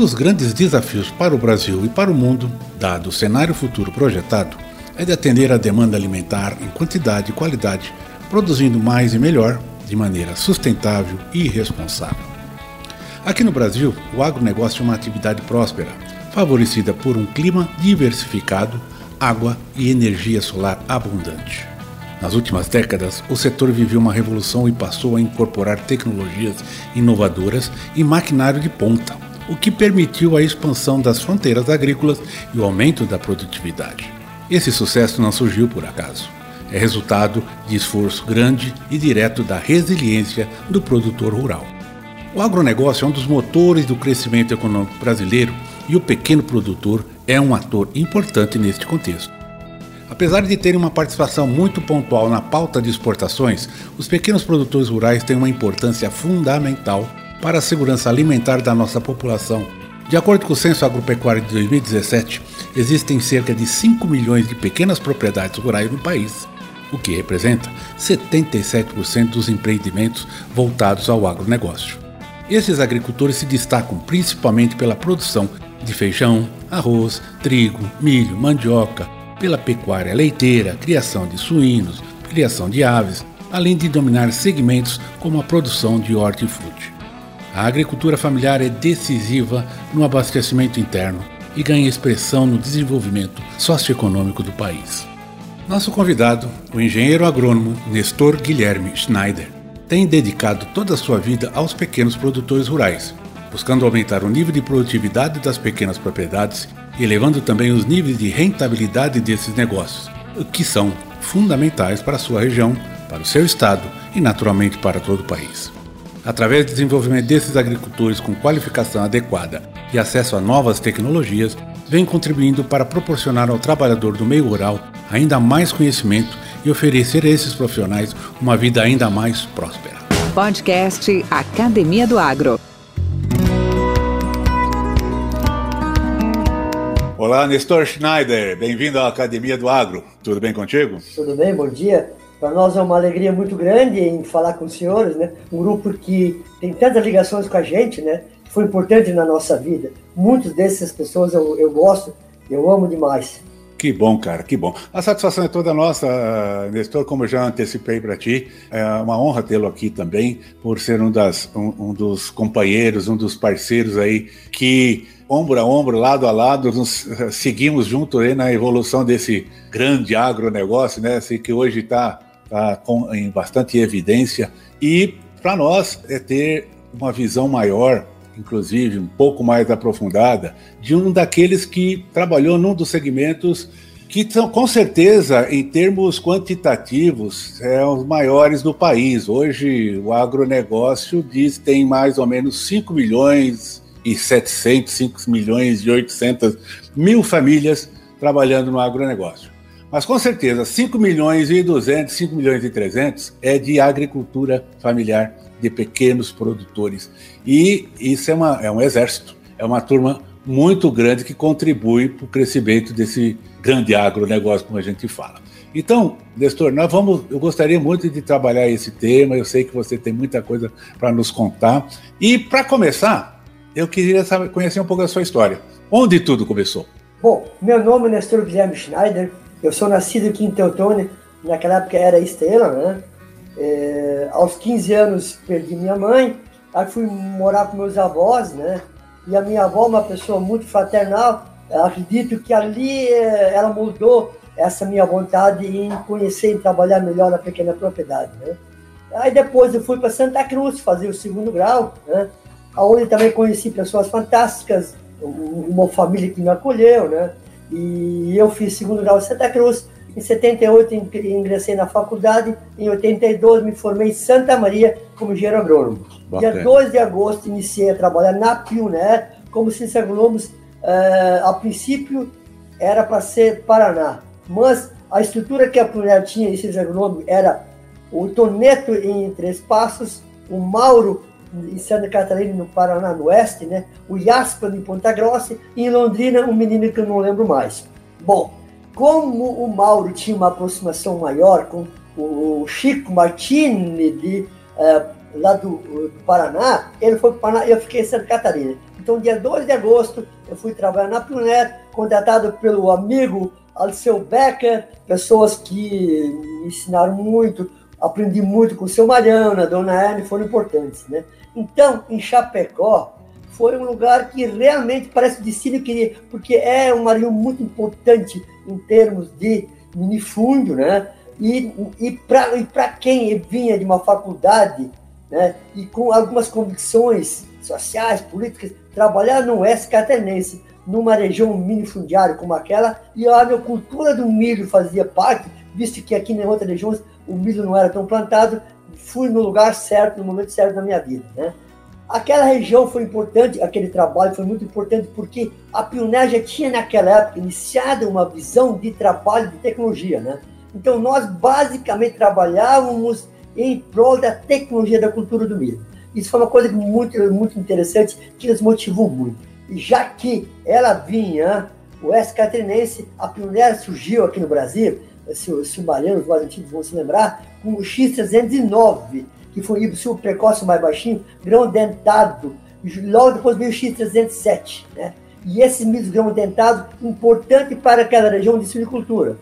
Dos grandes desafios para o Brasil e para o mundo, dado o cenário futuro projetado, é de atender à demanda alimentar em quantidade e qualidade, produzindo mais e melhor, de maneira sustentável e responsável. Aqui no Brasil, o agronegócio é uma atividade próspera, favorecida por um clima diversificado, água e energia solar abundante. Nas últimas décadas, o setor viveu uma revolução e passou a incorporar tecnologias inovadoras e maquinário de ponta o que permitiu a expansão das fronteiras agrícolas e o aumento da produtividade. Esse sucesso não surgiu por acaso. É resultado de esforço grande e direto da resiliência do produtor rural. O agronegócio é um dos motores do crescimento econômico brasileiro e o pequeno produtor é um ator importante neste contexto. Apesar de terem uma participação muito pontual na pauta de exportações, os pequenos produtores rurais têm uma importância fundamental para a segurança alimentar da nossa população. De acordo com o Censo Agropecuário de 2017, existem cerca de 5 milhões de pequenas propriedades rurais no país, o que representa 77% dos empreendimentos voltados ao agronegócio. Esses agricultores se destacam principalmente pela produção de feijão, arroz, trigo, milho, mandioca, pela pecuária leiteira, criação de suínos, criação de aves, além de dominar segmentos como a produção de hortifruti. A agricultura familiar é decisiva no abastecimento interno e ganha expressão no desenvolvimento socioeconômico do país. Nosso convidado, o engenheiro agrônomo Nestor Guilherme Schneider, tem dedicado toda a sua vida aos pequenos produtores rurais, buscando aumentar o nível de produtividade das pequenas propriedades e elevando também os níveis de rentabilidade desses negócios, que são fundamentais para a sua região, para o seu estado e naturalmente para todo o país. Através do desenvolvimento desses agricultores com qualificação adequada e acesso a novas tecnologias, vem contribuindo para proporcionar ao trabalhador do meio rural ainda mais conhecimento e oferecer a esses profissionais uma vida ainda mais próspera. Podcast Academia do Agro. Olá, Nestor Schneider, bem-vindo à Academia do Agro. Tudo bem contigo? Tudo bem, bom dia. Para nós é uma alegria muito grande em falar com os senhores, né? Um grupo que tem tantas ligações com a gente, né? Foi importante na nossa vida. Muitas dessas pessoas eu, eu gosto, eu amo demais. Que bom, cara, que bom. A satisfação é toda nossa, Nestor, como eu já antecipei para ti. É uma honra tê-lo aqui também, por ser um, das, um, um, dos companheiros, um dos parceiros aí que, ombro a ombro, lado a lado, nos seguimos junto aí na evolução desse grande agronegócio, né? Assim, que hoje está está em bastante evidência. E para nós é ter uma visão maior, inclusive um pouco mais aprofundada, de um daqueles que trabalhou num dos segmentos que são, com certeza, em termos quantitativos, é os maiores do país. Hoje, o agronegócio diz tem mais ou menos 5 milhões e 700, 5 milhões e 800 mil famílias trabalhando no agronegócio. Mas com certeza, 5 milhões e 200, 5 milhões e 300 é de agricultura familiar, de pequenos produtores. E isso é, uma, é um exército, é uma turma muito grande que contribui para o crescimento desse grande agronegócio, como a gente fala. Então, Nestor, nós vamos, eu gostaria muito de trabalhar esse tema, eu sei que você tem muita coisa para nos contar. E para começar, eu queria saber, conhecer um pouco a sua história. Onde tudo começou? Bom, meu nome é Nestor Guilherme Schneider, eu sou nascido aqui em Teutônia, naquela época era Estrela, né? É, aos 15 anos perdi minha mãe, aí fui morar com meus avós, né? E a minha avó, uma pessoa muito fraternal, acredito que ali é, ela mudou essa minha vontade em conhecer e trabalhar melhor na pequena propriedade, né? Aí depois eu fui para Santa Cruz fazer o segundo grau, né? Onde também conheci pessoas fantásticas, uma família que me acolheu, né? E eu fiz segundo grau em Santa Cruz. Em 78 ingressei na faculdade. Em 82 me formei em Santa Maria como engenheiro agrônomo. Bacana. Dia 2 de agosto iniciei a trabalhar na Pioneer como ciência agrônomos uh, a princípio era para ser Paraná, mas a estrutura que a Pioneer tinha, esse agronômico, era o Toneto em Três Passos, o Mauro em Santa Catarina, no Paraná, no oeste, né? o Jasper em Ponta Grossa, e em Londrina, um menino que eu não lembro mais. Bom, como o Mauro tinha uma aproximação maior com o Chico Martini, de, uh, lá do, do, Paraná, ele foi para o Paraná e eu fiquei em Santa Catarina. Então, dia 2 de agosto, eu fui trabalhar na Pioneer, contratado pelo amigo Alceu Becker, pessoas que me ensinaram muito, aprendi muito com o seu Mariana, a dona Anne, foram importantes, né? Então, em Chapecó, foi um lugar que realmente parece o destino queria, porque é um marinho muito importante em termos de minifúndio, né? E, e para quem vinha de uma faculdade, né? E com algumas convicções sociais, políticas, trabalhar no oeste catarinense, numa região minifundiária como aquela, e a minha cultura do milho fazia parte, visto que aqui em outras regiões o milho não era tão plantado, fui no lugar certo, no momento certo da minha vida, né? Aquela região foi importante, aquele trabalho foi muito importante porque a Pioneer já tinha naquela época iniciado uma visão de trabalho de tecnologia, né? Então nós basicamente trabalhávamos em prol da tecnologia da cultura do milho. Isso foi uma coisa muito, muito interessante que nos motivou muito. E já que ela vinha, o oeste catarinense, a Pioneer surgiu aqui no Brasil, se, se o Mariano, os mais antigos vão se lembrar, com o X309, que foi o precoce mais baixinho, grão dentado. Logo depois veio o X307, né? E esses milhos grão dentado, importante para aquela região de silvicultura.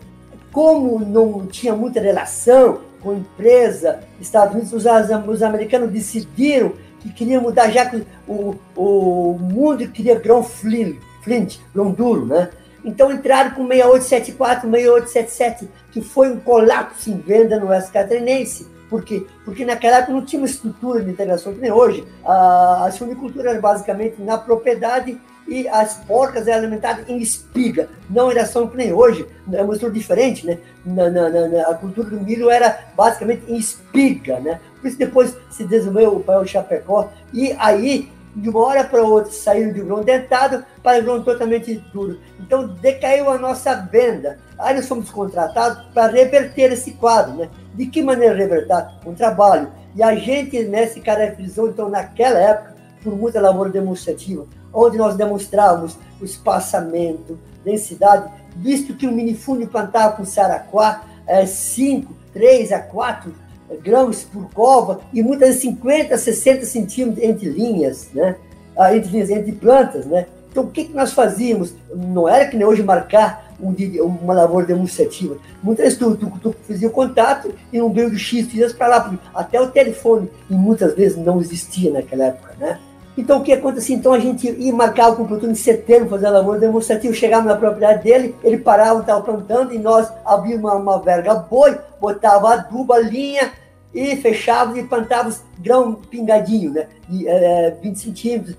Como não tinha muita relação com a empresa, Estados Unidos, os, os americanos decidiram que queriam mudar, já que o, o mundo queria grão flint, flint, grão duro, né? Então entraram com 6874, 6877, que foi um colapso em venda no Oeste Catarinense. Por quê? Porque naquela época não tinha uma estrutura de integração que nem hoje. A, a silvicultura era basicamente na propriedade e as porcas eram alimentadas em espiga, não era só que nem hoje, é uma estrutura diferente, né? Na, na, na, a cultura do milho era basicamente em espiga, né? Por isso depois se desenvolveu o paiol Chapecó, e aí de uma hora para outra saíram de grão dentado para grão totalmente duro. Então decaiu a nossa venda. Aí nós fomos contratados para reverter esse quadro. Né? De que maneira reverter? Com trabalho. E a gente né, se caracterizou, então, naquela época, por muita lavoura demonstrativa, onde nós demonstrávamos o espaçamento, densidade, visto que o minifúndio plantava com saraquá 5, é, 3 a 4 gramas por cova e muitas vezes 50, 60 centímetros entre linhas, né? Ah, entre linhas, entre plantas, né? Então, o que, que nós fazíamos? Não era que nem hoje marcar um, uma lavoura demonstrativa. Muitas vezes tu, tu, tu fazia o contato e um veio de X dias para lá, até o telefone, e muitas vezes não existia naquela época, né? Então, o que acontecia? Então, a gente ia marcar o produtor em setembro, fazer a lavoura demonstrativa, chegávamos na propriedade dele, ele parava, estava plantando, e nós abríamos uma, uma verga boi, botava adubo, linha, e fechávamos e plantávamos grão pingadinho, né? De, é, 20 centímetros,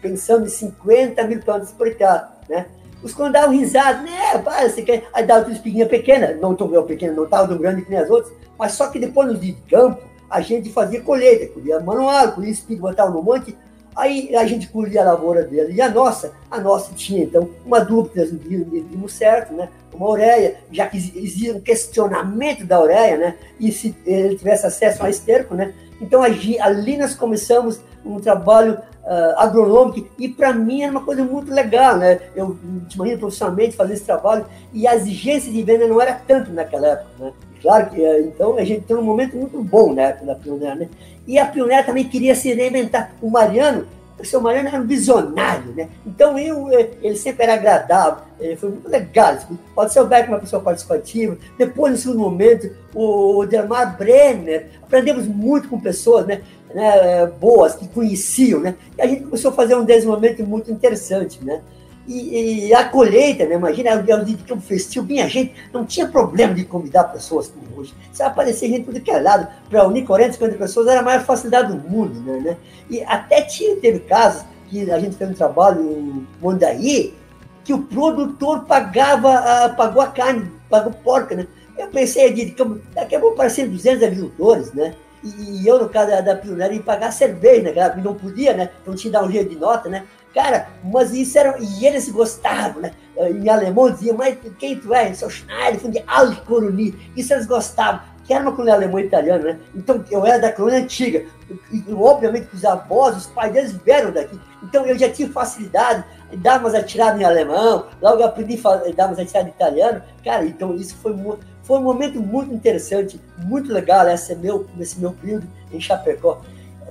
pensando em 50 mil plantas por hectare, né? Os quando davam risada, né? Para, você quer... Aí dava uma espiguinha pequena, não tão pequena, não estava tão grande que nem as outras, mas só que depois no dia de campo, a gente fazia colheita, colhia manual, colhia espiga, botava no monte, Aí a gente colhia a lavoura dele. E a nossa, a nossa tinha, então, uma dúvida de certo, né? Uma ureia, já que existia um questionamento da ureia, né? E se ele tivesse acesso a esterco, né? Então, ali nós começamos um trabalho uh, agronômico e, para mim, era uma coisa muito legal, né? Eu te imagino profissionalmente fazer esse trabalho e a exigência de venda não era tanto naquela época, né? Claro que, eh, então, a gente tem um momento muito bom época da Pioneer, né? E a Pioneer também queria se reinventar. O Mariano, o seu Mariano era um visionário, né? Então, eu, eh, ele sempre era agradável, ele foi muito legal. Pode ser o Beck uma pessoa participativa. Depois, no segundo momento, o Delmar Brenner, aprendemos muito com pessoas, né? né boas, que conheciam, né? E a gente começou a fazer um desenvolvimento muito interessante, né? E, e, a colheita, né? imagina, era um dia de campo festivo, vinha gente, não tinha problema de convidar pessoas como hoje. Se aparecer gente tudo que é lado, para unir 40, 50 pessoas, era a maior facilidade do mundo. Né, né? E até tinha, teve casos que a gente fez um trabalho em Mondaí, que o produtor pagava, a, pagou a carne, pagou porca, né? Eu pensei, de daqui a pouco apareceram 200 agricultores, né? E, eu, no caso da, da Pioneira, ia pagar cerveja, né? Não podia, né? Então tinha que dar um jeito de nota, né? Cara, mas isso era. E eles gostavam, né? Em alemão diziam, mas quem tu é? Sou Schneider, fui de. Isso eles gostavam, que era uma colônia alemã italiana, né? Então eu era da colônia antiga. E, obviamente, os avós, os pais deles vieram daqui. Então eu já tinha facilidade, dava umas atiradas em alemão, logo aprendi a dar umas atiradas em italiano. Cara, então isso foi, foi um momento muito interessante, muito legal, esse meu, esse meu período em Chapecó.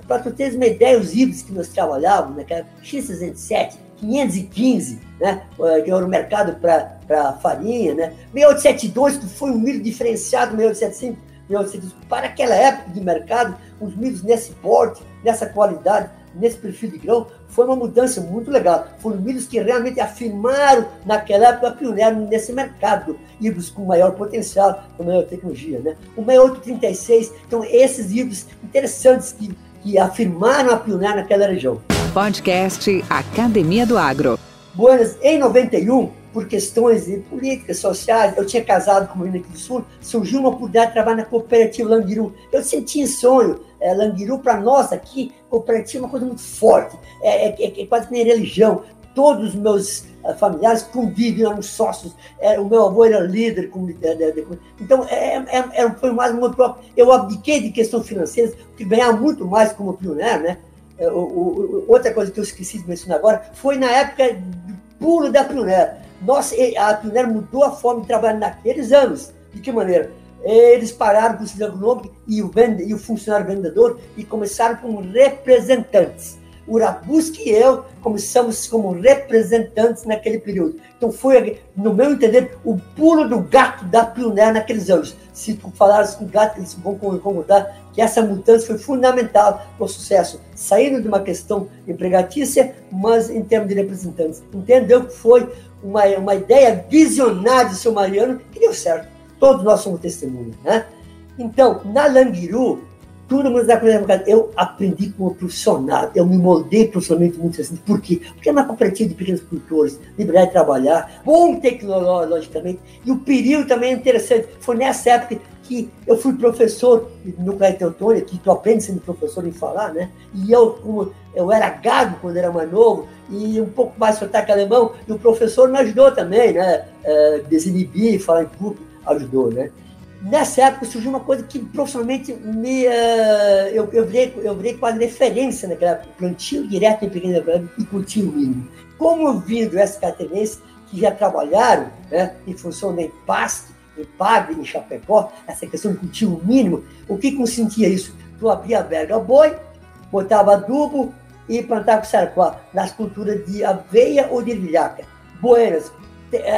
Para tu teres uma ideia, os híbridos que nós trabalhávamos naquela X67, 515, né, que era o mercado para farinha, né, 6872, que foi um milho diferenciado, 6875, 6875, para aquela época de mercado, os milhos nesse porte, nessa qualidade, nesse perfil de grão, foi uma mudança muito legal. Foram milhos que realmente afirmaram, naquela época, pioneiro nesse mercado, híbridos com maior potencial, com maior tecnologia. Né? O 6836, então, esses híbridos interessantes que que afirmaram a pioneira naquela região. Podcast Academia do Agro. Buenas, em 91, por questões políticas, sociais, eu tinha casado com o menino aqui do Sul, surgiu uma oportunidade de trabalhar na cooperativa Languiru. Eu sentia sonho, é, Languiru para nós aqui, cooperativa é uma coisa muito forte, é, é, é, é quase que nem religião. Todos os meus uh, familiares convivem, eram sócios, é, o meu avô era líder. Com, de, de, de, então, é, é, foi mais uma própria. Eu abdiquei de questão financeira, porque ganhar muito mais como pioneiro, né? O, outra coisa que eu esqueci de mencionar agora foi na época do pulo da pioneira nossa, a Pioneer mudou a forma de trabalhar naqueles anos. De que maneira? Eles pararam com o cidadão e o, vende, e o funcionário vendedor e começaram como representantes. O Rabusque e eu começamos como representantes naquele período. Então foi, no meu entender, o pulo do gato da Pioneer naqueles anos. Se tu falares com o gato, eles vão concordar que essa mudança foi fundamental para o sucesso, saindo de uma questão empregatícia, mas em termos de representantes. Entendeu que foi uma, uma ideia visionária do seu Mariano que deu certo. Todos nós somos testemunhas, né? Então, na Languiru, tudo mundo da eu aprendi como profissional, eu me moldei profissionalmente muito assim. Por quê? Porque é uma cooperativa de pequenos produtores, liberdade de trabalhar, bom tecnologicamente, e o período também é interessante. Foi nessa época que eu fui professor no Colégio Teutônia, que tu aprende sendo professor em falar, né? E eu, como eu era gago quando era mais novo, e um pouco mais sotaque alemão, e o professor me ajudou também, né? É, desinibir, falar em público, ajudou, né? Nessa época surgiu uma coisa que profissionalmente me, uh, eu, eu, virei, eu virei quase referência naquela época, plantio direto em pequena e cultivo mínimo. Como eu vi do SKTNense, que já trabalharam né, em função da impasse, em Pagre, em Chapecó, essa questão de cultivo mínimo, o que consentia isso? Tu abria a verga boi, botava adubo e plantava sarquá nas culturas de aveia ou de ervilhaca. Buenas,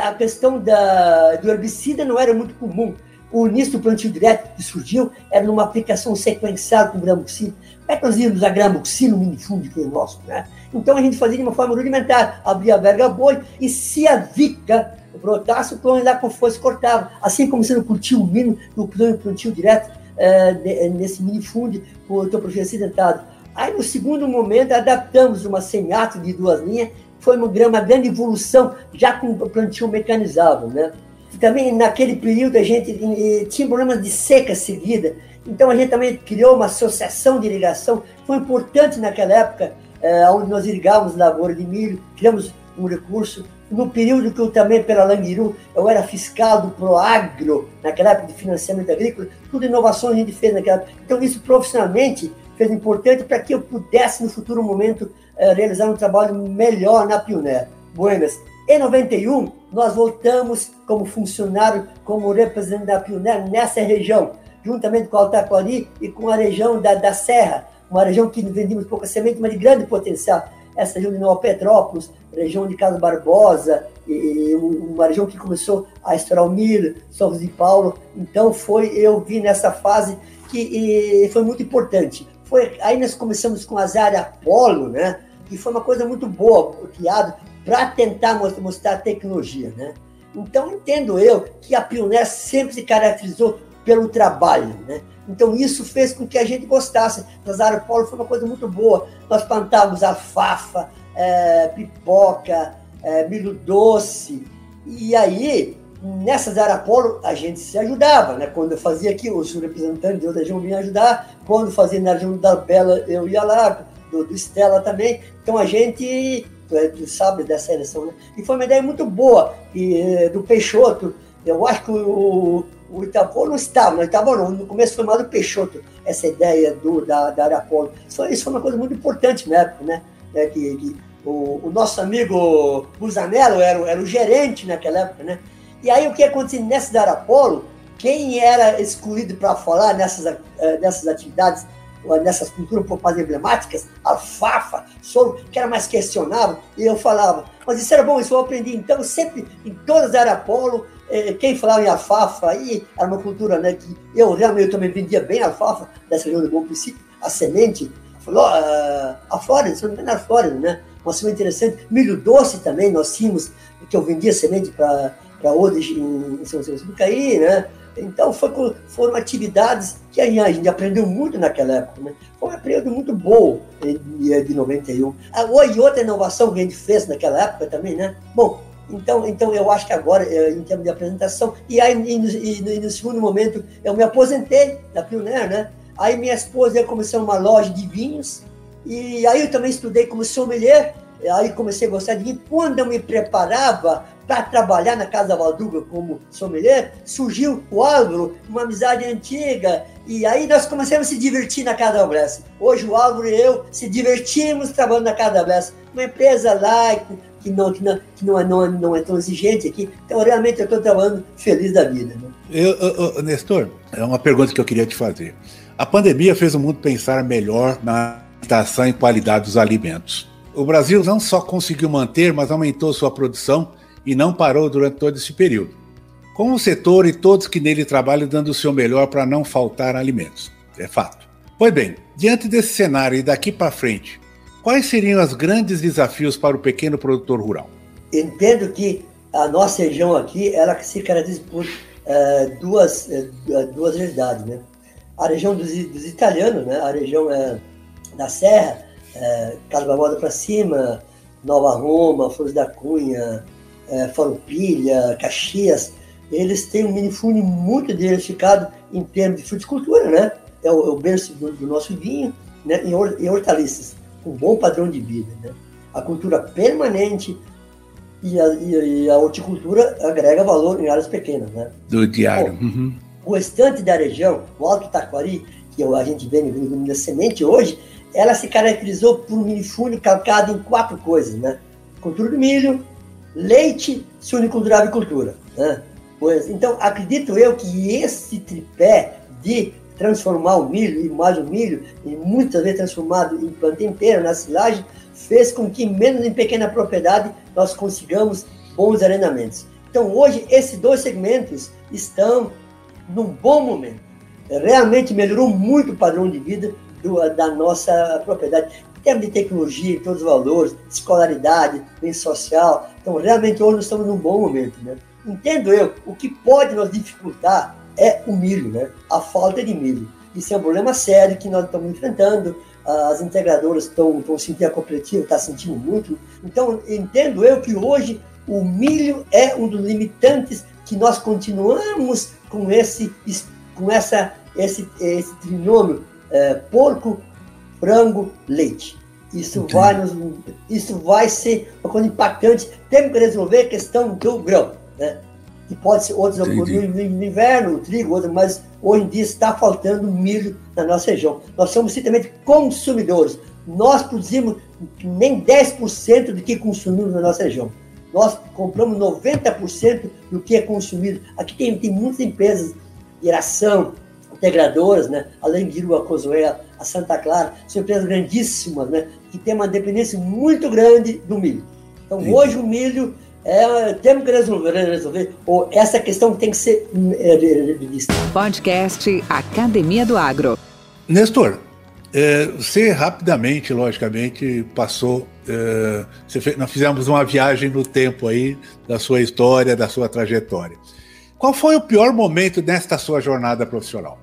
a questão da, do herbicida não era muito comum. O início do plantio direto que surgiu era numa aplicação sequencial com gramoxina. Como é que nós íamos a gramoxina no minifúndio que é nosso, né? Então a gente fazia de uma forma rudimentar, abria a verga boi e se a vica brotasse, o clone lá com força cortava. Assim como sendo cultivo mínimo no plantio direto é, nesse minifúndio com o projeto acidentado. Aí no segundo momento adaptamos uma semiato de duas linhas, foi uma, grande evolução já com o plantio mecanizável, né? Também naquele período a gente eh, tinha problemas de seca seguida, então a gente também criou uma associação de irrigação, foi importante naquela época, é, onde nós irrigávamos lavoura de milho, criamos um recurso. No período que eu também, pela Languiru, eu era fiscal do Proagro, naquela época de financiamento agrícola, tudo inovação a gente fez naquela época. Então, isso profissionalmente fez importante para que eu pudesse, no futuro momento, é, realizar um trabalho melhor na Pioneer. Buenas. Em 91, nós voltamos como funcionário, como representante da Pioneer nessa região, juntamente com a Taquari e com a região da, da Serra, uma região que vendíamos pouca semente, mas de grande potencial. Essa região de Nova Petrópolis, região de Carlos Barbosa, e uma região que começou a estourar o milho, São de Paulo. Então, foi eu vi nessa fase que foi muito importante. Foi, aí nós começamos com as áreas Apolo, né? E foi uma coisa muito boa, criado para tentar mostrar a tecnologia, né? Então, entendo eu que a Pioneer sempre se caracterizou pelo trabalho, né? Então, isso fez com que a gente gostasse. Nas áreas polo foi uma coisa muito boa. Nós plantávamos alfafa, é, pipoca, é, milho doce. E aí, nessas áreas polo, a gente se ajudava. Né? Quando eu fazia aqui, os representantes de outra região vinham ajudar. Quando fazia na região da Bela, eu ia lá, do, do Estela também. Então, a gente tu, é, sabe dessa eleição, né? E foi uma ideia muito boa e, eh, do Peixoto. Eu acho que o, o Itapô não estava, não estava não. No começo foi mais do Peixoto, essa ideia do, da, da Arapolo. Isso isso foi uma coisa muito importante na época, né? É, que, que o, o, nosso amigo Busanello era, era o gerente naquela época, né? E aí o que aconteceu nessa da Arapolo, quem era escolhido para falar nessas, eh, nessas atividades, nessas culturas um pouco mais emblemáticas, alfafa, solo, que era mais questionável, e eu falava, mas isso era bom, isso eu aprendi. Então, sempre, em todas as Arapolo, eh, quem falava em alfafa, aí era uma cultura né, que eu realmente eu também vendia bem alfafa, dessa região do Bom Princípio, a semente, a, a Flórida, se não me engano, a né? Uma semente interessante. Milho doce também, nós tínhamos, que eu vendia semente para hoje em São Francisco do Caí, né? Então foi, foram atividades que a gente aprendeu muito naquela época. Né? Foi um período muito bom de, de 91. Ah, e outra inovação que a gente fez naquela época também, né? Bom, então, então eu acho que agora, eh, em termos de apresentação, e aí e no, e no segundo momento eu me aposentei da Pioneer, né? Aí minha esposa ia começar uma loja de vinhos, e aí eu também estudei como sommelier, aí comecei a gostar de vinho. Quando eu me preparava para trabalhar na Casa Valduga como sommelier, surgiu o Álvaro, uma amizade antiga, e aí nós começamos a se divertir na Casa Bless. Hoje o Álvaro e eu se divertimos trabalhando na Casa Bless, uma empresa laica, que não, que não, que não, é, não, não é tão exigente aqui. Então, realmente, eu estou trabalhando feliz da vida. Né? Eu, eu, Nestor, é uma pergunta que eu queria te fazer. A pandemia fez o mundo pensar melhor na alimentação e qualidade dos alimentos. O Brasil não só conseguiu manter, mas aumentou sua produção e não parou durante todo esse período. Com o setor e todos que nele trabalham dando o seu melhor para não faltar alimentos. É fato. Pois bem, diante desse cenário e daqui para frente, quais seriam os grandes desafios para o pequeno produtor rural? Entendo que a nossa região aqui ela se caracteriza por uh, duas, uh, duas realidades. Né? A região dos, dos italianos, né? a região uh, da Serra, uh, Casa para cima, Nova Roma, Flores da Cunha, é, Farroupilha, Caxias, eles têm um minifúndio muito diversificado em termos de fruticultura, né? É o, é o berço do, do, nosso vinho, né? Em, em hortaliças, um bom padrão de vida, né? A cultura permanente e a, e, e a horticultura agrega valor em áreas pequenas, né? Do diário. Bom, uhum. O restante da região, o Alto Taquari, que a gente vê no da semente hoje, ela se caracterizou por um minifúndio calcado em quatro coisas, né? Cultura do milho, leite, suinicultura e avicultura. Né? Pois, então, acredito eu que esse tripé de transformar o milho, e mais o milho, e muitas vezes transformado em planta inteira, na silagem, fez com que, menos em pequena propriedade, nós consigamos bons arrendamentos. Então, hoje, esses dois segmentos estão num bom momento. Realmente melhorou muito o padrão de vida do, da nossa propriedade em termos de tecnologia, em todos os valores, escolaridade, bem social. Então, realmente, hoje nós estamos num bom momento, né? Entendo eu, o que pode nos dificultar é o milho, né? A falta de milho. Isso é um problema sério que nós estamos enfrentando. As integradoras estão, estão sentindo, a cooperativa está sentindo muito. Então, entendo eu que hoje o milho é um dos limitantes que nós continuamos com esse, com essa, esse, esse trinômio é, porco, frango, leite. Isso vai, nos, isso vai ser uma coisa impactante. Temos que resolver a questão do grão, né? Que pode ser outros no, no, inverno, o trigo, outro, mas hoje em dia está faltando milho na nossa região. Nós somos simplesmente consumidores. Nós produzimos nem 10% do que consumimos na nossa região. Nós compramos 90% do que é consumido. Aqui tem, tem muitas empresas de iração, integradoras, né? além de Irua Cozoé, a Santa Clara, são empresas grandíssimas, né? que têm uma dependência muito grande do milho. Então, Sim. hoje o milho é, temos que resolver, resolver ou essa questão tem que ser é, vista. Podcast Academia do Agro. Nestor, é, você rapidamente, logicamente, passou. É, fez, nós fizemos uma viagem no tempo aí da sua história, da sua trajetória. Qual foi o pior momento nesta sua jornada profissional?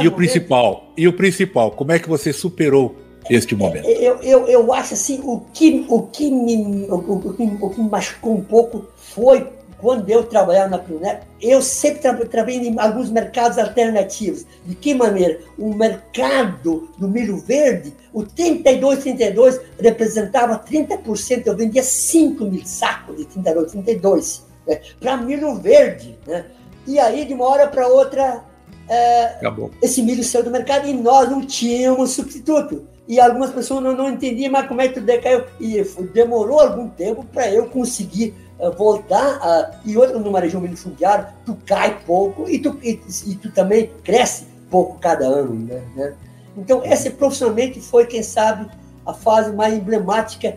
E o principal, e o principal, como é que você superou este momento? Eu, eu, eu acho assim, o que, o que, me, o, o, que, o que me machucou um pouco foi quando eu trabalhava na Pioneer, eu sempre tra trabalhei em alguns mercados alternativos. De que maneira? O mercado do milho verde, o 32, 32 representava 30%, eu vendia 5 mil sacos de 32, 32 né, para milho verde. Né? E aí, de uma hora para outra, é, esse milho saiu do mercado e nós não tínhamos substituto. E algumas pessoas não, não entendiam mais como é que tudo decaiu. E demorou algum tempo para eu conseguir uh, voltar. A, e outra, numa região milho fundiário, tu cai pouco e tu, e, e, tu também cresce pouco cada ano. Né? né? Então, essa profissionalmente foi, quem sabe, a fase mais emblemática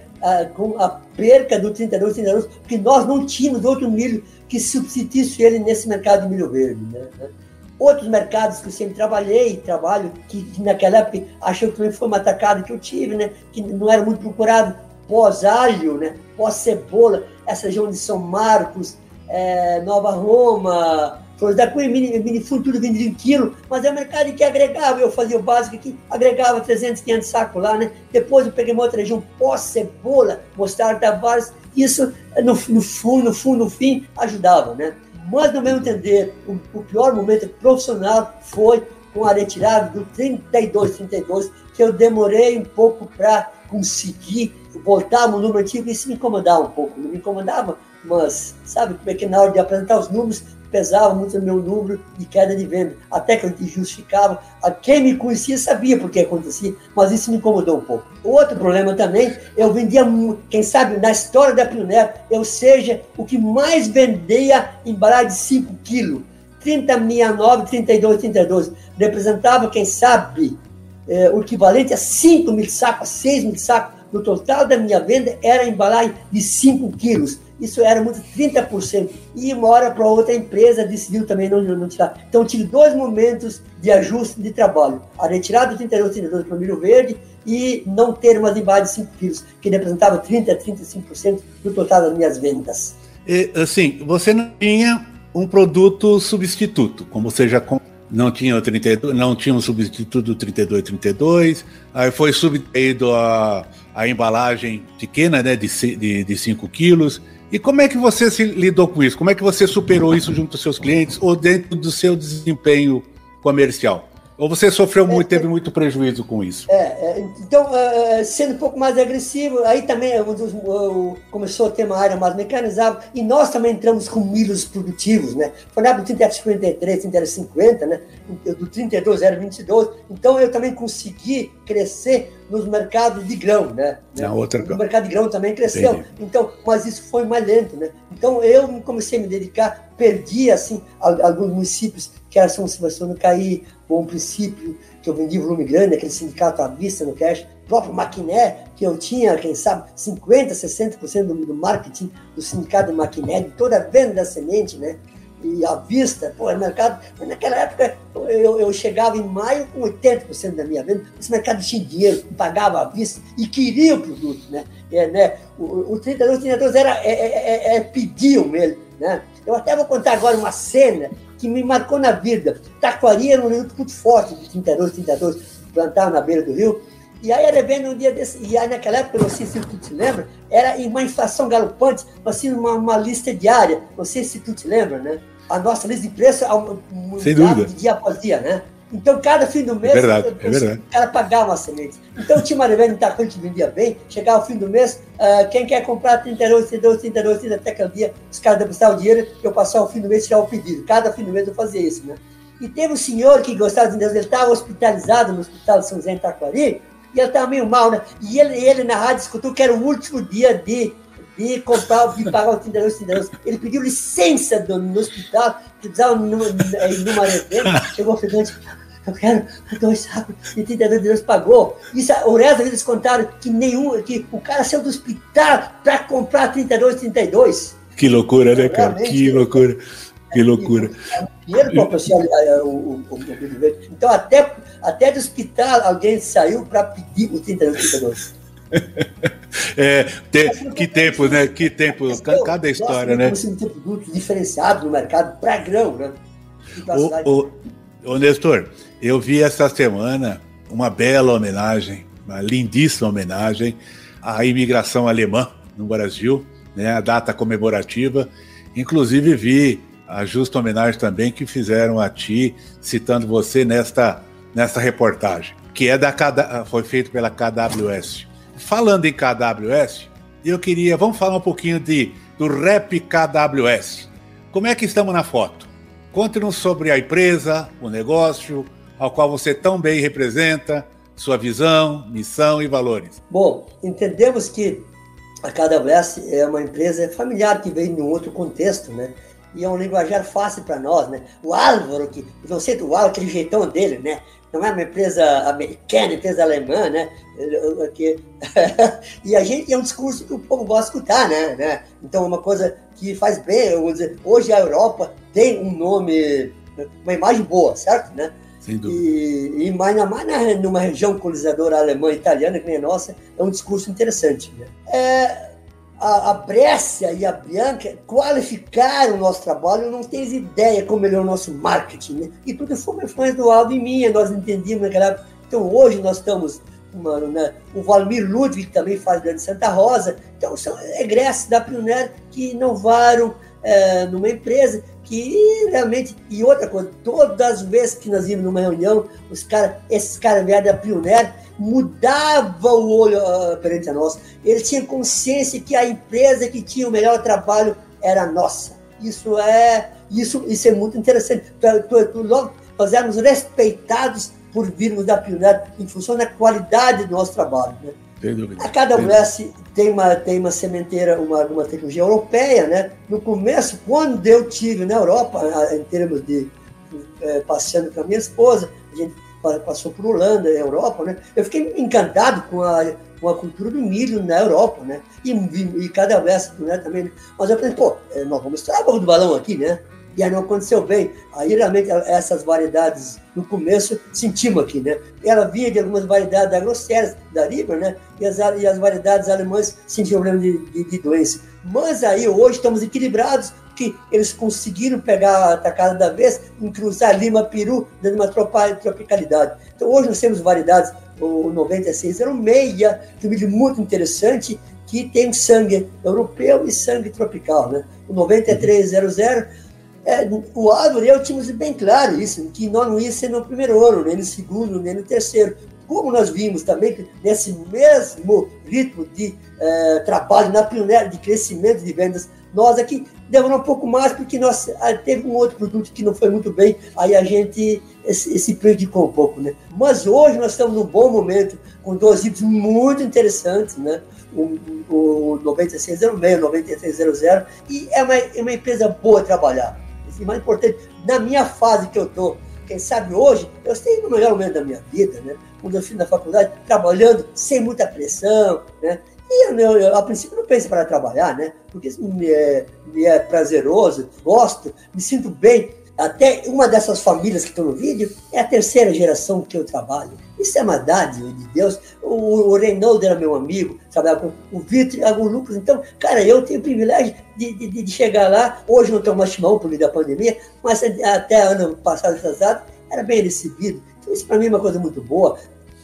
com a perca do 32, 32, porque nós não tínhamos outro milho que substituísse ele nesse mercado de milho verde. Né? Outros mercados que eu sempre trabalhei trabalho, que, que, naquela época achei que foi uma atacada que eu tive, né? que não era muito procurado, pós-alho, né? pós-cebola, essa região de São Marcos, é, Nova Roma, Flores da Cunha, mini, mini tudo vendido em quilo, mas é um mercado que agregava, eu fazia o básico aqui, agregava 300, 500 sacos lá, né? Depois eu peguei uma outra região pós-cebola, mostarda, tavares, isso no, no fundo, no fundo, no fim, ajudava, né? Mas, no meu entender, o, o pior momento profissional foi com a retirada do 32-32, que eu demorei um pouco para conseguir voltar no número antigo, isso me incomodava um pouco, não me incomodava, mas sabe como é que na hora de apresentar os números, pesava muito o meu número de queda de venda, até que eu justificava. Quem me conhecia sabia por que acontecia, mas isso me incomodou um pouco. Outro problema também, eu vendia, quem sabe, na história da Pioneer, eu seja o que mais vendia embalagem de 5 quilos. 30, 69, 32, 32. Representava, quem sabe, é, o equivalente a 5 mil sacos, a 6 mil sacos. No total da minha venda era embalagem de 5 quilos isso era muito 30%. E uma hora para outra a empresa decidiu também não, não tirar. Então tive dois momentos de ajuste de trabalho. A retirada do 32, 32 para o milho verde e não ter uma embalagens de 5 quilos, que representava 30% a 35% do total das minhas vendas. E, assim, você não tinha um produto substituto, como você já não tinha o 32, não tinha um substituto do 32 32, aí foi subtraído a, a embalagem pequena, né, de, de, de 5 quilos, e como é que você se lidou com isso? Como é que você superou isso junto aos seus clientes ou dentro do seu desempenho comercial? Ou você sofreu muito, teve muito prejuízo com isso? É, é então, uh, sendo um pouco mais agressivo, aí também começou a ter uma área mais mecanizada, e nós também entramos com milhos produtivos, né? Foi na época do 30 53, 30 50, né? Do 32 era 22, então eu também consegui crescer nos mercados de grão, né? Na outra... O mercado de grão também cresceu, Entendi. então, mas isso foi mais lento, né? Então eu comecei a me dedicar, perdi, assim, alguns municípios que era São Sebastião do Caí, Bom Princípio, que eu vendi volume grande, aquele sindicato à vista no cash, próprio Maquiné, que eu tinha, quem sabe, 50%, 60% do, do marketing do sindicato Maquiné, de toda a venda da semente, né? E à vista, pô, o mercado, naquela época eu, eu chegava em maio com 80% da minha venda, esse mercado tinha dinheiro, pagava à vista e queria o produto, né? É, né? O, o 32, 32 era, é, é, é, é pediam ele, né? Eu até vou contar agora uma cena que me marcou na vida. Taquari era um rio muito forte, de 32, 32, plantava na beira do rio. E aí era vendo um dia desse, e aí naquela época, não sei se tu te lembra, era uma inflação galopante, assim, uma, uma lista diária, não sei se tu te lembra, né? A nossa lista de preço mudava de dia após dia, né? Então, cada fim do mês, é verdade, é verdade. o cara pagava uma semente. Então, tinha uma revenda em que vendia bem, chegava o fim do mês, uh, quem quer comprar 32, 32, 32, 32, até aquele dia, os caras depositavam o dinheiro, eu passava o fim do mês e tirava o pedido. Cada fim do mês eu fazia isso, né? E teve um senhor que gostava de Deus, ele estava hospitalizado no Hospital de São José em Taquari, e ele estava meio mal, né? E ele, ele na rádio escutou que era o último dia de de comprar, de pagar o 32, 32. Ele pediu licença do, no hospital, que precisava numa, numa chegou o fedante, eu quero dois sacos de 32 Deus pagou. Isso, o resto eles contaram que nenhum, que o cara saiu do hospital para comprar 32, 32. Que loucura, né, cara? Que loucura. Que loucura. Dinheiro para pessoal, o, Então, até, até do hospital, alguém saiu para pedir o 32, 32. É, te, que tempo, né? Que tempo, cada história, né? Você tem produto diferenciado no mercado para grão, né? O, o, o Nestor, eu vi essa semana uma bela homenagem, uma lindíssima homenagem à imigração alemã no Brasil, né, a data comemorativa. Inclusive vi a justa homenagem também que fizeram a ti, citando você nesta, nesta reportagem, que é da foi feito pela KWS. Falando em KWS, eu queria, vamos falar um pouquinho de, do Rap KWS. Como é que estamos na foto? Conte-nos sobre a empresa, o negócio, ao qual você tão bem representa, sua visão, missão e valores. Bom, entendemos que a KWS é uma empresa familiar que veio em um outro contexto, né? E é um linguajar fácil para nós, né? O Álvaro, que, não sei do Álvaro, aquele jeitão dele, né? Não é uma empresa americana, empresa alemã, né? E a gente é um discurso que o povo gosta de escutar, né? né? Então é uma coisa que faz bem. Dizer, hoje a Europa tem um nome, uma imagem boa, certo? Né? Sem dúvida. E, e mais, mais numa região colonizadora alemã italiana, que nem a nossa, é um discurso interessante. Né? É, a, a Brescia e a Bianca qualificaram o nosso trabalho, não tenho ideia como melhorou o nosso marketing. Né? E tudo foi influência do Aldo e minha, nós entendíamos naquela época. Então hoje nós estamos mano, né? o Valmir Ludwig também faz Grande Santa Rosa. Então, são egressos da Pioneer que inovaram é, numa empresa que realmente. E outra coisa, todas as vezes que nós íamos numa reunião, os cara, esses caras vieram da Pioneer, mudava o olho uh, perante a nós. Eles tinham consciência que a empresa que tinha o melhor trabalho era nossa. Isso é, isso, isso é muito interessante. Logo, nós éramos respeitados por virmos da Pioneer em função da qualidade do nosso trabalho. Né? A cada UES tem uma, tem uma sementeira, uma, uma tecnologia europeia, né? No começo, quando eu tive na Europa, em termos de é, passeando com a minha esposa, a gente passou por Holanda, Europa, né? Eu fiquei encantado com a, com a cultura do milho na Europa, né? E, e cada vez né, também. Né? Mas eu falei, pô, é, nós vamos estourar a boca do balão aqui, né? e aí não aconteceu bem. Aí realmente essas variedades, no começo, sentimos aqui, né? Ela vinha de algumas variedades da Grosseria, da Riber, né? E as, e as variedades alemãs sentiam problema de, de, de, doença. Mas aí hoje estamos equilibrados, que eles conseguiram pegar a atacada da vez, cruzar Lima, Peru, dando uma tropicalidade. Então hoje nós temos variedades, o 9606, que é um milho muito interessante, que tem sangue europeu e sangue tropical, né? O 9300 é, o e eu tínhamos bem claro isso, que nós não ia ser no primeiro ano, nem no segundo, nem no terceiro. Como nós vimos também nesse mesmo ritmo de é, trabalho, na pioneira de crescimento de vendas, nós aqui demorou um pouco mais porque nós ah, teve um outro produto que não foi muito bem, aí a gente se, prejudicou um pouco, né? Mas hoje nós estamos num bom momento, com dois híbridos muito interessantes, né? O, o 9606, o 9300, e é uma, é uma empresa boa trabalhar e mais importante, na minha fase que eu estou. Quem sabe hoje, eu estou no melhor momento da minha vida, né? Quando eu fiz na faculdade, trabalhando sem muita pressão, né? E eu, eu, a princípio, não penso para trabalhar, né? Porque isso me é, me é prazeroso, gosto, me sinto bem. Até uma dessas famílias que estão no vídeo é a terceira geração que eu trabalho. Isso é uma dádiva de Deus. O, o Reinaldo era meu amigo, trabalhava com o Vitor, o Lucas. Então, cara, eu tenho o privilégio de, de, de chegar lá. Hoje não tenho mais timão por da pandemia, mas até ano passado, atrasado, era bem recebido. Então, isso para mim é uma coisa muito boa.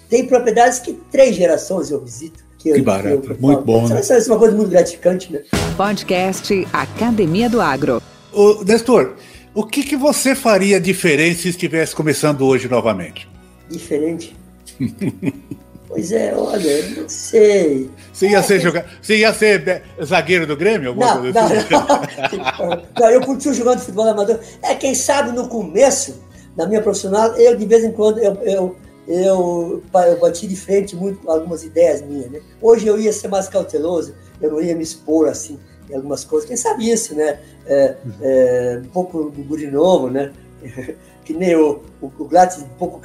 Tem propriedades que três gerações eu visito. Que, que barato, que eu, muito bom. Né? Isso é uma coisa muito gratificante, né? Podcast Academia do Agro. Ô, Nestor, o que, que você faria diferente se estivesse começando hoje novamente? Diferente? pois é, olha, não sei. Você ia, é, ser, jogar, você ia ser zagueiro do Grêmio? Não, não, assim? não. não, eu continuo jogando futebol amador. É, quem sabe no começo da minha profissional, eu de vez em quando eu, eu, eu, eu bati de frente muito com algumas ideias minhas. Né? Hoje eu ia ser mais cauteloso, eu não ia me expor assim em algumas coisas. Quem sabe isso, né? É, é, um pouco do guri novo, né? que nem o, o, o Gladys, um pouco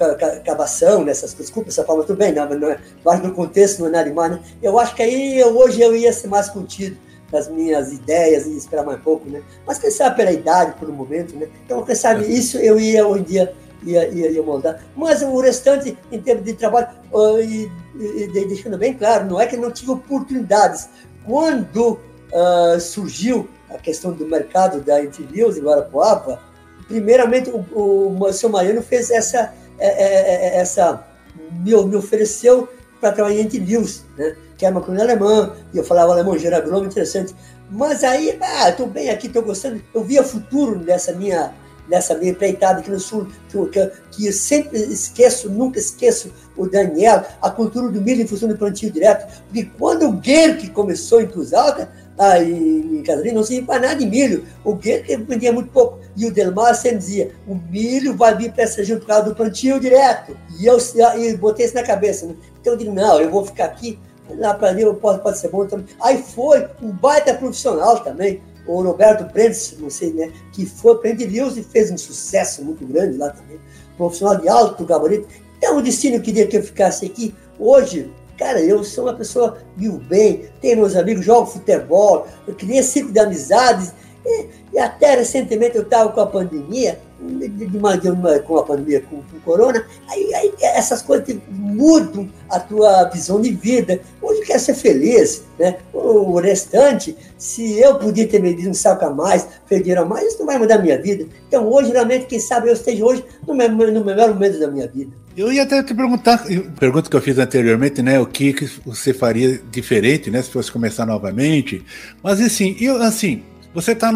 cavação nessas coisas. Desculpa essa forma, tudo bem, não, não é, mas no contexto não é nada demais, né? Eu acho que aí eu, hoje eu ia ser mais contido nas minhas ideias e esperar mais um pouco, né? Mas quem sabe pela idade, por um momento, né? Então, quem sabe isso eu ia em dia ia, ia, ia moldar. Mas o restante, em termos de trabalho, uh, e, e, deixando bem claro, não é que não tive oportunidades. Quando uh, surgiu a questão do mercado da News em Guarapuava, primeiramente o, o seu Mariano fez essa, é, é, é, essa me, me ofereceu para trabalhar em News, né? que era uma colônia alemã, e eu falava alemão, era agrônomo interessante. Mas aí, ah, estou bem aqui, estou gostando. Eu via futuro nessa minha, nessa minha empreitada aqui no Sul, que, que eu sempre esqueço, nunca esqueço o Daniel, a cultura do milho em função do plantio direto. Porque quando o Guerque começou em Cruz Alta, aí em Catarina, não se para nada de milho. O Guerque vendia muito pouco. E o Delmar sempre dizia: o milho vai vir para essa por causa do plantio direto. E eu, e botei isso na cabeça. Né? Então eu digo: não, eu vou ficar aqui lá para ali pode, pode ser bom também. Aí foi um baita profissional também, o Roberto Prentes, não sei, né, que foi para News e fez um sucesso muito grande lá também, profissional de alto gabarito. Então o destino queria que eu ficasse aqui. Hoje, cara, eu sou uma pessoa vivo bem, tenho meus amigos, jogo futebol, eu criei ciclo de amizades, e, e até recentemente eu estava com a pandemia, de, uma, de uma, com a pandemia, com, com corona, aí, aí, essas coisas mudam a tua visão de vida. Hoje quer ser feliz, né? O, o restante, se eu podia ter medido um saco a mais, perder a mais, isso não vai mudar a minha vida. Então hoje, realmente, quem sabe eu esteja hoje no, no melhor momento da minha vida. Eu ia até te perguntar, pergunta que eu fiz anteriormente, né? O que, que você faria diferente, né? Se fosse começar novamente. Mas assim, eu assim, você está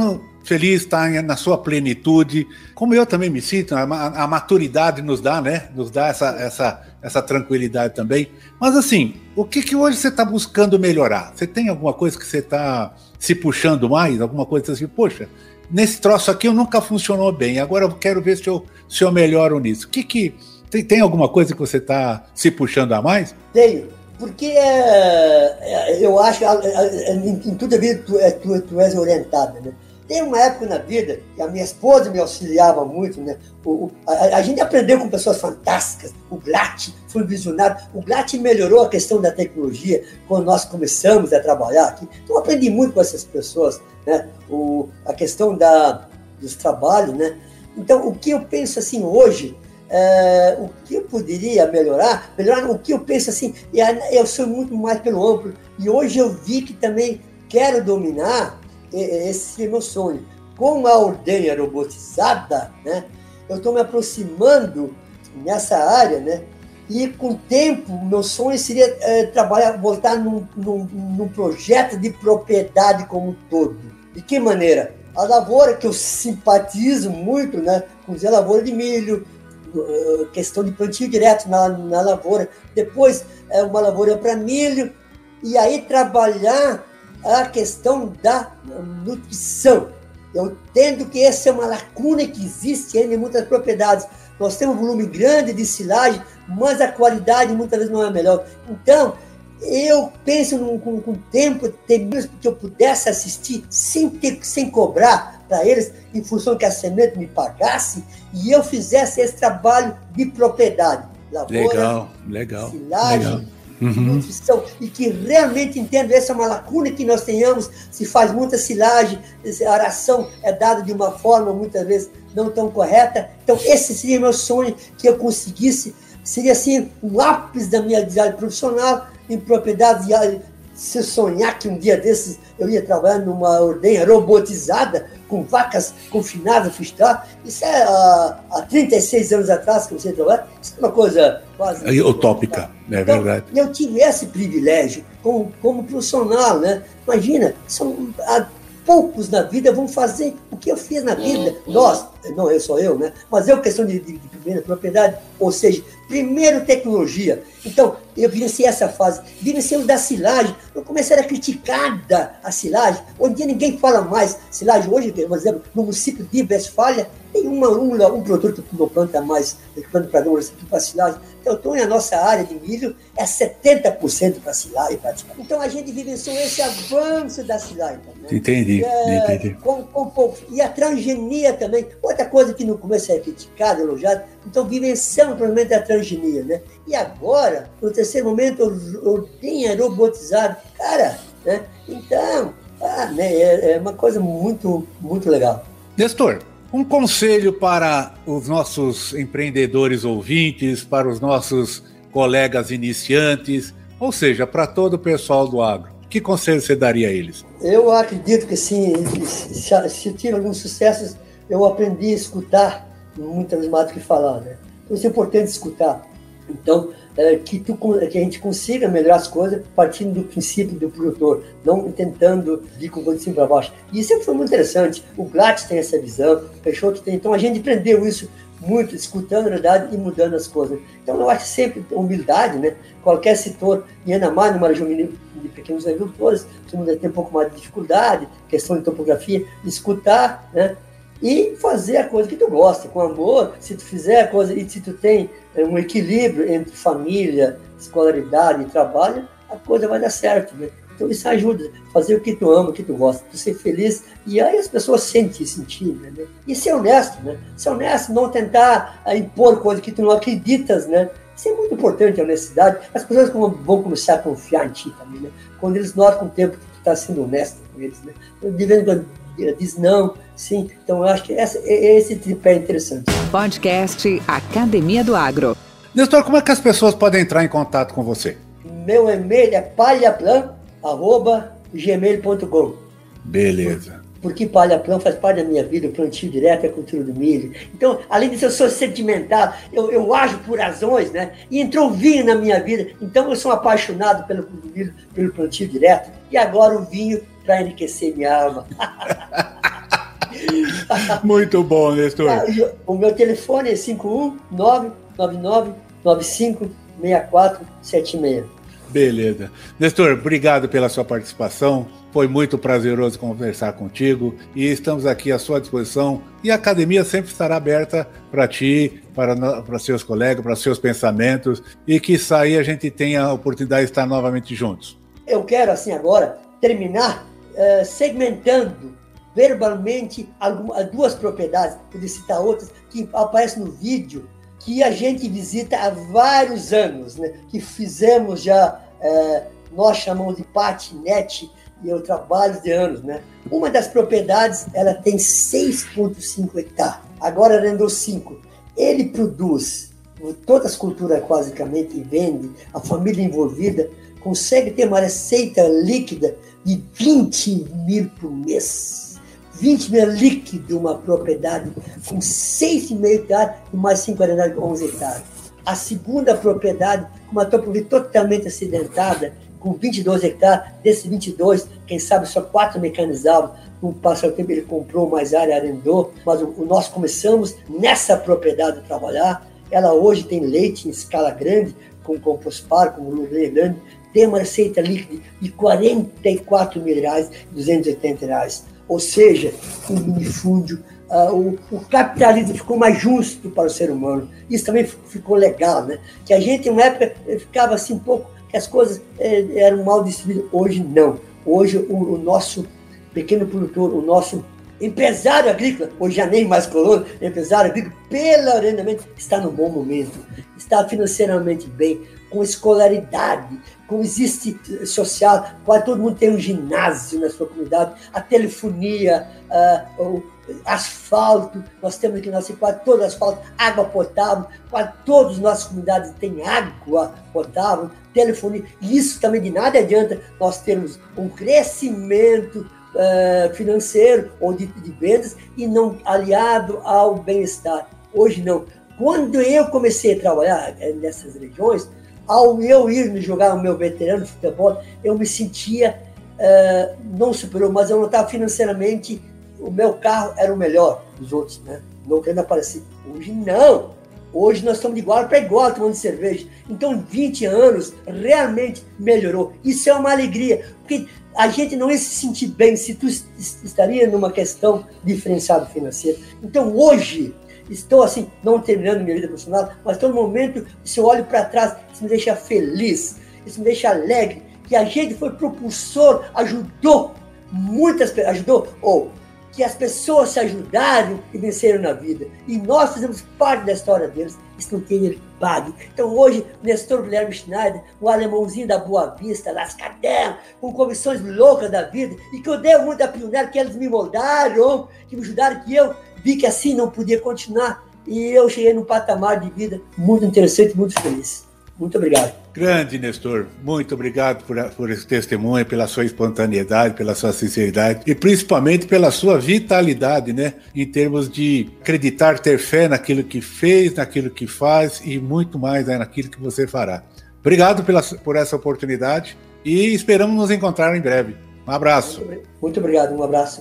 feliz, está na sua plenitude, como eu também me sinto, a, maturidade nos dá, né? Nos dá essa, essa, essa tranquilidade também. Mas assim, o que, que hoje você está buscando melhorar? Você tem alguma coisa que você está se puxando mais? Alguma coisa assim, poxa, nesse troço aqui eu nunca funcionou bem, agora eu quero ver se eu, se eu melhoro nisso. O que que. Tem, tem alguma coisa que você está se puxando a mais? Tenho porque é, é, eu acho que é, em, em tudo a vida tu, é, tu, tu és orientada, né? Tem uma época na vida, que a minha esposa me auxiliava muito, né? O, o, a, a, gente aprendeu com pessoas fantásticas. O Glatt foi visionário. O Glatt melhorou a questão da tecnologia quando nós começamos a trabalhar aqui. Então, aprendi muito com essas pessoas, né? O, a questão da, dos trabalhos, né? Então, o que eu penso assim hoje, é, o que eu poderia melhorar, melhorar o que eu penso assim, eu sou muito mais pelo amplo, e hoje eu vi que também quero dominar esse meu sonho. Com a ordenha robotizada, né, eu estou me aproximando nessa área, né, e com o tempo, meu sonho seria é, trabalhar, voltar num, num, num projeto de propriedade como um todo. De que maneira? A lavoura que eu simpatizo muito, né, com a lavoura de milho, eh, questão de plantio direto na, na lavoura, depois é uma lavoura para milho, e aí trabalhar a questão da nutrição. Eu entendo que essa é uma lacuna que existe ainda em muitas propriedades. Nós temos um volume grande de silagem, mas a qualidade muitas vezes não é melhor. Então, eu penso num, com, com tempo, ter mesmo que eu pudesse assistir sem, ter, sem cobrar para eles, em função que a semente me pagasse, e eu fizesse esse trabalho de propriedade. Lavoura, legal, legal. Silagem, legal. Uhum. nutrição, e que realmente entendo essa é uma lacuna que nós tenhamos, se faz muita silagem, a aração é dada de uma forma muitas vezes não tão correta. Então, esse seria meu sonho, que eu conseguisse, seria assim, um ápice da minha atividade profissional, em propriedade se sonhar que um dia desses eu ia trabalhar numa ordenha robotizada, com vacas confinadas, fiscal, isso é uh, há 36 anos atrás que você trabalha, isso é uma coisa quase. É utópica, é então, verdade. Eu tive esse privilégio como, como profissional, né? Imagina, são há poucos na vida vão fazer o que eu fiz na vida. Nós, não eu sou eu, né? Mas eu, questão de, de, de primeira propriedade, ou seja, primeiro tecnologia. Então, eu vivenciei essa fase, vivenciei o da silagem, eu comecei a ser criticada a silagem, hoje em dia ninguém fala mais silagem, hoje, por exemplo, no município de Westfália, tem uma, um, um produto que não planta mais, planta para não para silagem, então, então, a nossa área de milho é 70% para silagem, praticamente. Então, a gente vivenciou esse avanço da silagem. Também. Entendi, é, entendi. Com, com pouco. E a transgenia também, outra coisa que no começo é criticada, elogiada, então vivenciamos provavelmente a transgenia, né? E agora, no terceiro momento, o tenho robotizado. Cara, né? Então, ah, né? É, é uma coisa muito, muito legal. Nestor, um conselho para os nossos empreendedores ouvintes, para os nossos colegas iniciantes, ou seja, para todo o pessoal do agro. Que conselho você daria a eles? Eu acredito que sim, se, eu tive alguns sucessos, eu aprendi a escutar muitas do que falar, né? Então, isso é importante escutar. Então, é, que, tu, que a gente consiga melhorar as coisas partindo do princípio do produtor, não tentando vir com o de cima para baixo. E isso foi muito interessante. O Glatz tem essa visão, o Peixoto tem. Então a gente aprendeu isso muito, escutando a verdade e mudando as coisas. Então eu acho sempre humildade, né? Qualquer setor, e ainda mais numa região de pequenos agricultores, todo mundo tem um pouco mais de dificuldade, questão de topografia, escutar, né? e fazer a coisa que tu gosta, com amor. Se tu fizer a coisa e se tu tem é, um equilíbrio entre família, escolaridade e trabalho, a coisa vai dar certo. Né? Então isso ajuda, fazer o que tu ama, o que tu gosta, tu ser feliz, e aí as pessoas sentem sentir, né? E ser honesto, né? Ser honesto, não tentar uh, impor coisas que tu não acreditas, né? Isso é muito importante, a honestidade. As pessoas vão começar a confiar em ti também, né? Quando eles notam o tempo que tu está sendo honesto com eles, né? De vez em quando diz não, sim. Então eu acho que essa, esse tripé é interessante. Podcast Academia do Agro. Nestor, como é que as pessoas podem entrar em contato com você? Meu e-mail é palhaplan.gmail.com Beleza. Porque palhaplan faz parte da minha vida, o plantio direto, a cultura do milho. Então, além disso, eu sou sentimental, eu, eu ajo por razões, né? E entrou vinho na minha vida. Então, eu sou apaixonado pelo milho, pelo plantio direto. E agora o vinho para enriquecer minha alma. Muito bom, Nestor. Ah, o meu telefone é 51999956476. Beleza. Nestor, obrigado pela sua participação. Foi muito prazeroso conversar contigo e estamos aqui à sua disposição. E a academia sempre estará aberta para ti, para, para seus colegas, para seus pensamentos e que aí a gente tenha a oportunidade de estar novamente juntos. Eu quero, assim, agora terminar uh, segmentando verbalmente algumas, duas propriedades, podia citar outras, que aparecem no vídeo, que a gente visita há vários anos, né? que fizemos já, uh, nós chamamos de patinete, e eu trabalho de anos. Né? Uma das propriedades, ela tem 6,5 hectares, agora rendeu 5. Ele produz todas as culturas basicamente e vende, a família envolvida consegue ter uma receita líquida de 20 mil por mês. 20 mil líquido uma propriedade com 6,5 hectares e mais 5 arenas de 11 hectares. A segunda propriedade, uma topografia totalmente acidentada, com 22 hectares, desses 22, quem sabe só quatro mecanizados, com o passar do tempo ele comprou mais área, arrendou, mas nós começamos nessa propriedade a trabalhar, ela hoje tem leite em escala grande, com compospar, com volume grande, tem uma receita líquida de 44 mil reais, 280 reais. Ou seja, o minifúndio, uh, o, o, capitalismo ficou mais justo para o ser humano. Isso também ficou legal, né? Que a gente, em uma época, ficava assim um pouco, que as coisas eh, eram mal distribuídas. Hoje, não. Hoje, o, o nosso pequeno produtor, o nosso empresário agrícola, hoje já nem mais colono, empresário agrícola, pelo está no bom momento, está financeiramente bem, com escolaridade, com existe social, quase todo mundo tem um ginásio na sua comunidade, a telefonia, uh, o asfalto, nós temos aqui nossa quase todo asfalto, água potável, quase todas as nossas comunidades têm água potável, telefonia, isso também de nada adianta nós termos um crescimento uh, financeiro ou de, de vendas e não aliado ao bem-estar. Hoje não. Quando eu comecei a trabalhar eh, nessas regiões, ao eu ir jogar o meu veterano de futebol, eu me sentia uh, não superior, mas eu não estava financeiramente. O meu carro era o melhor dos outros, né? Não querendo aparecer. Hoje não. Hoje nós estamos de igual para igual tomando cerveja. Então, 20 anos realmente melhorou. Isso é uma alegria, porque a gente não ia se sentir bem se tu estaria numa questão diferenciada financeira. Então, hoje, estou assim, não terminando minha vida profissional, mas todo momento, se eu olho para trás, isso me deixa feliz, isso me deixa alegre, que a gente foi propulsor, ajudou muitas ajudou, ou que as pessoas se ajudaram e venceram na vida. E nós fizemos parte da história deles. Isso não tem ele pague. Então hoje, Nestor Guilherme Schneider, o alemãozinho da Boa Vista, lascadão, com comissões loucas da vida, e que eu devo muito a pioneira, que eles me moldaram, que me ajudaram, que eu vi que assim não podia continuar. E eu cheguei num patamar de vida muito interessante, muito feliz. Muito obrigado. Grande Nestor, muito obrigado por, por esse testemunho, pela sua espontaneidade, pela sua sinceridade e principalmente pela sua vitalidade, né? Em termos de acreditar, ter fé naquilo que fez, naquilo que faz e muito mais né, naquilo que você fará. Obrigado pela, por essa oportunidade e esperamos nos encontrar em breve. Um abraço. Muito, muito obrigado, um abraço.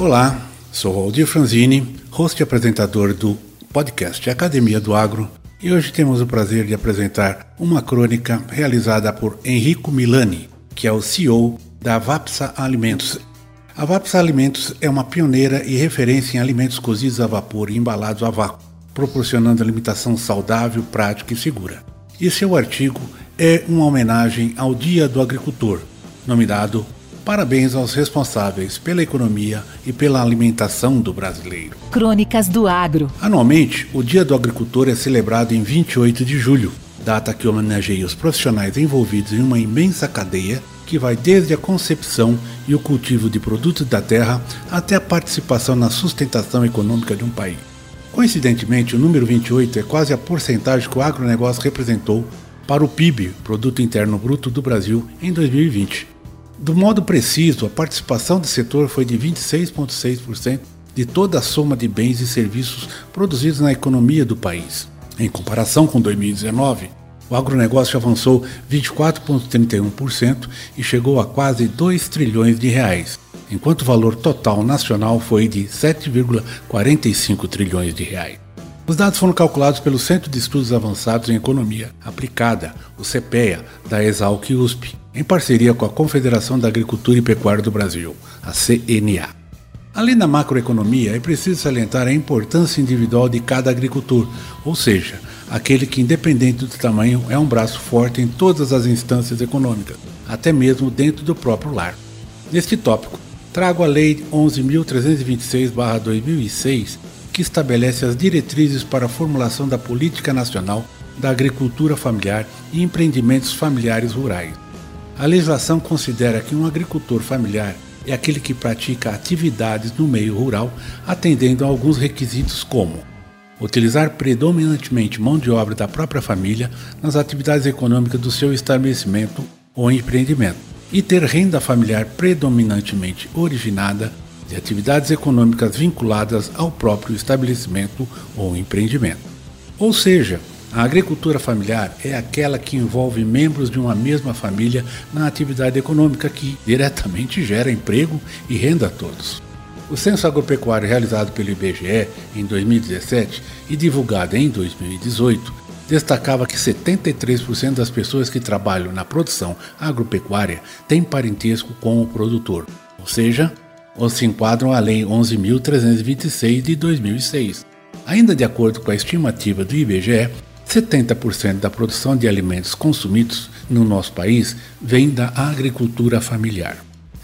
Olá, sou Waldir Franzini, host e apresentador do podcast Academia do Agro, e hoje temos o prazer de apresentar uma crônica realizada por Henrico Milani, que é o CEO da Vapsa Alimentos. A Vapsa Alimentos é uma pioneira e referência em alimentos cozidos a vapor e embalados a vácuo, proporcionando alimentação saudável, prática e segura. E seu artigo é uma homenagem ao Dia do Agricultor, nominado Parabéns aos responsáveis pela economia e pela alimentação do brasileiro. Crônicas do Agro. Anualmente, o Dia do Agricultor é celebrado em 28 de julho, data que homenageia os profissionais envolvidos em uma imensa cadeia que vai desde a concepção e o cultivo de produtos da terra até a participação na sustentação econômica de um país. Coincidentemente, o número 28 é quase a porcentagem que o agronegócio representou para o PIB, Produto Interno Bruto do Brasil, em 2020. Do modo preciso, a participação do setor foi de 26,6% de toda a soma de bens e serviços produzidos na economia do país. Em comparação com 2019, o agronegócio avançou 24,31% e chegou a quase 2 trilhões de reais, enquanto o valor total nacional foi de 7,45 trilhões de reais. Os dados foram calculados pelo Centro de Estudos Avançados em Economia Aplicada, o CPEA, da Exalc USP, em parceria com a Confederação da Agricultura e Pecuária do Brasil, a CNA. Além da macroeconomia, é preciso salientar a importância individual de cada agricultor, ou seja, aquele que, independente do tamanho, é um braço forte em todas as instâncias econômicas, até mesmo dentro do próprio lar. Neste tópico, trago a Lei 11.326-2006, que estabelece as diretrizes para a formulação da Política Nacional da Agricultura Familiar e Empreendimentos Familiares Rurais. A legislação considera que um agricultor familiar é aquele que pratica atividades no meio rural, atendendo a alguns requisitos como utilizar predominantemente mão de obra da própria família nas atividades econômicas do seu estabelecimento ou empreendimento, e ter renda familiar predominantemente originada de atividades econômicas vinculadas ao próprio estabelecimento ou empreendimento. Ou seja, a agricultura familiar é aquela que envolve membros de uma mesma família na atividade econômica que diretamente gera emprego e renda a todos. O censo agropecuário realizado pelo IBGE em 2017 e divulgado em 2018 destacava que 73% das pessoas que trabalham na produção agropecuária têm parentesco com o produtor, ou seja, ou se enquadram à Lei 11.326 de 2006. Ainda de acordo com a estimativa do IBGE, 70% da produção de alimentos consumidos no nosso país vem da agricultura familiar.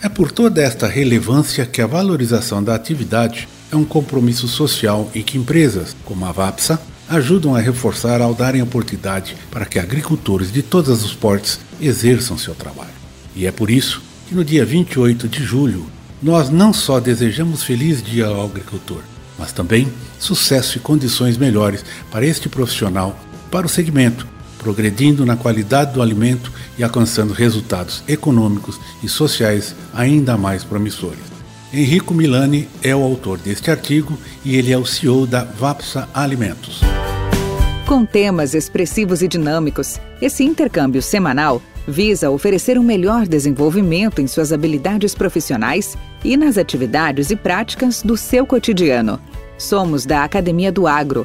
É por toda esta relevância que a valorização da atividade é um compromisso social e que empresas, como a VAPSA, ajudam a reforçar ao darem oportunidade para que agricultores de todos os portes exerçam seu trabalho. E é por isso que no dia 28 de julho nós não só desejamos feliz dia ao agricultor, mas também sucesso e condições melhores para este profissional, para o segmento, progredindo na qualidade do alimento e alcançando resultados econômicos e sociais ainda mais promissores. Henrico Milani é o autor deste artigo e ele é o CEO da Vapsa Alimentos. Com temas expressivos e dinâmicos, esse intercâmbio semanal visa oferecer um melhor desenvolvimento em suas habilidades profissionais e nas atividades e práticas do seu cotidiano. Somos da Academia do Agro,